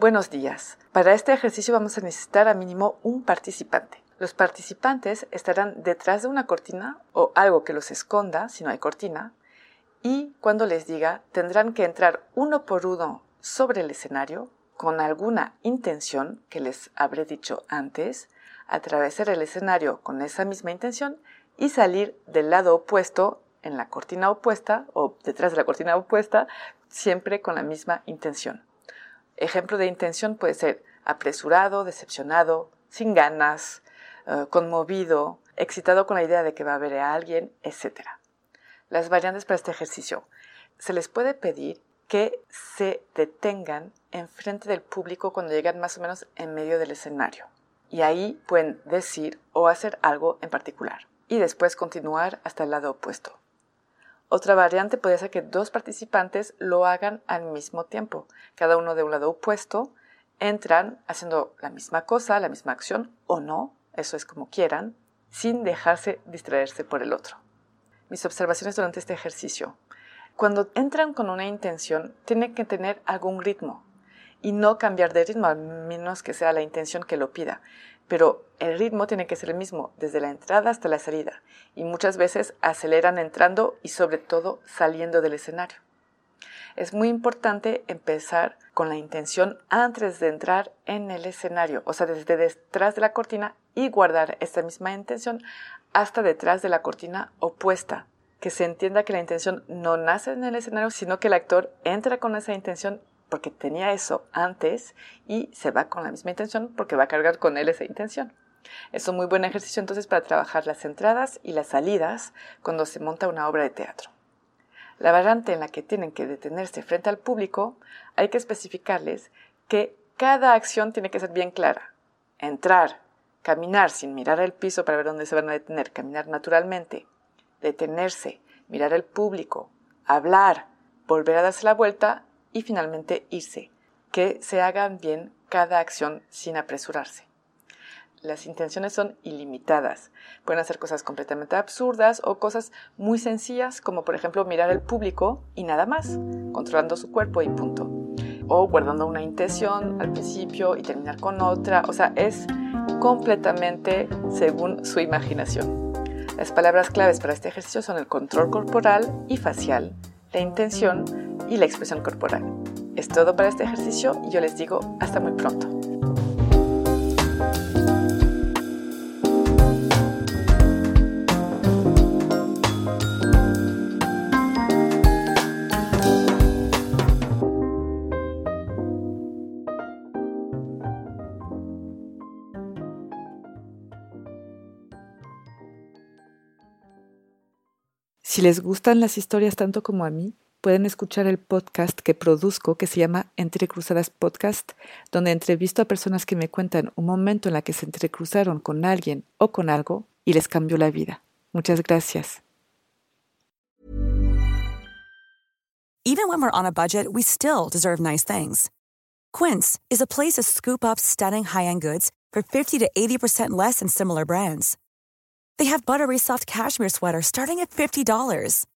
Buenos días. Para este ejercicio vamos a necesitar a mínimo un participante. Los participantes estarán detrás de una cortina o algo que los esconda si no hay cortina y cuando les diga tendrán que entrar uno por uno sobre el escenario con alguna intención que les habré dicho antes, atravesar el escenario con esa misma intención y salir del lado opuesto en la cortina opuesta o detrás de la cortina opuesta, siempre con la misma intención. Ejemplo de intención puede ser apresurado, decepcionado, sin ganas, eh, conmovido, excitado con la idea de que va a ver a alguien, etc. Las variantes para este ejercicio. Se les puede pedir que se detengan enfrente del público cuando llegan más o menos en medio del escenario. Y ahí pueden decir o hacer algo en particular. Y después continuar hasta el lado opuesto. Otra variante puede ser que dos participantes lo hagan al mismo tiempo, cada uno de un lado opuesto, entran haciendo la misma cosa, la misma acción o no, eso es como quieran, sin dejarse distraerse por el otro. Mis observaciones durante este ejercicio. Cuando entran con una intención, tiene que tener algún ritmo y no cambiar de ritmo, al menos que sea la intención que lo pida pero el ritmo tiene que ser el mismo desde la entrada hasta la salida y muchas veces aceleran entrando y sobre todo saliendo del escenario. Es muy importante empezar con la intención antes de entrar en el escenario, o sea, desde detrás de la cortina y guardar esta misma intención hasta detrás de la cortina opuesta. Que se entienda que la intención no nace en el escenario, sino que el actor entra con esa intención porque tenía eso antes y se va con la misma intención porque va a cargar con él esa intención. Es un muy buen ejercicio entonces para trabajar las entradas y las salidas cuando se monta una obra de teatro. La variante en la que tienen que detenerse frente al público, hay que especificarles que cada acción tiene que ser bien clara. Entrar, caminar sin mirar el piso para ver dónde se van a detener, caminar naturalmente, detenerse, mirar el público, hablar, volver a darse la vuelta y finalmente irse, que se hagan bien cada acción sin apresurarse. Las intenciones son ilimitadas. Pueden hacer cosas completamente absurdas o cosas muy sencillas, como por ejemplo mirar al público y nada más, controlando su cuerpo y punto. O guardando una intención al principio y terminar con otra. O sea, es completamente según su imaginación. Las palabras claves para este ejercicio son el control corporal y facial, la intención y la expresión corporal. Es todo para este ejercicio y yo les digo hasta muy pronto. Si les gustan las historias tanto como a mí, pueden escuchar el podcast que produzco que se llama Entre Cruzadas Podcast, donde entrevisto a personas que me cuentan un momento en la que se entrecruzaron con alguien o con algo y les cambió la vida. Muchas gracias. Even when we're on a budget, we still deserve nice things. Quince is a place to scoop up stunning high-end goods for 50 to 80% less than similar brands. They have buttery soft cashmere sweaters starting at $50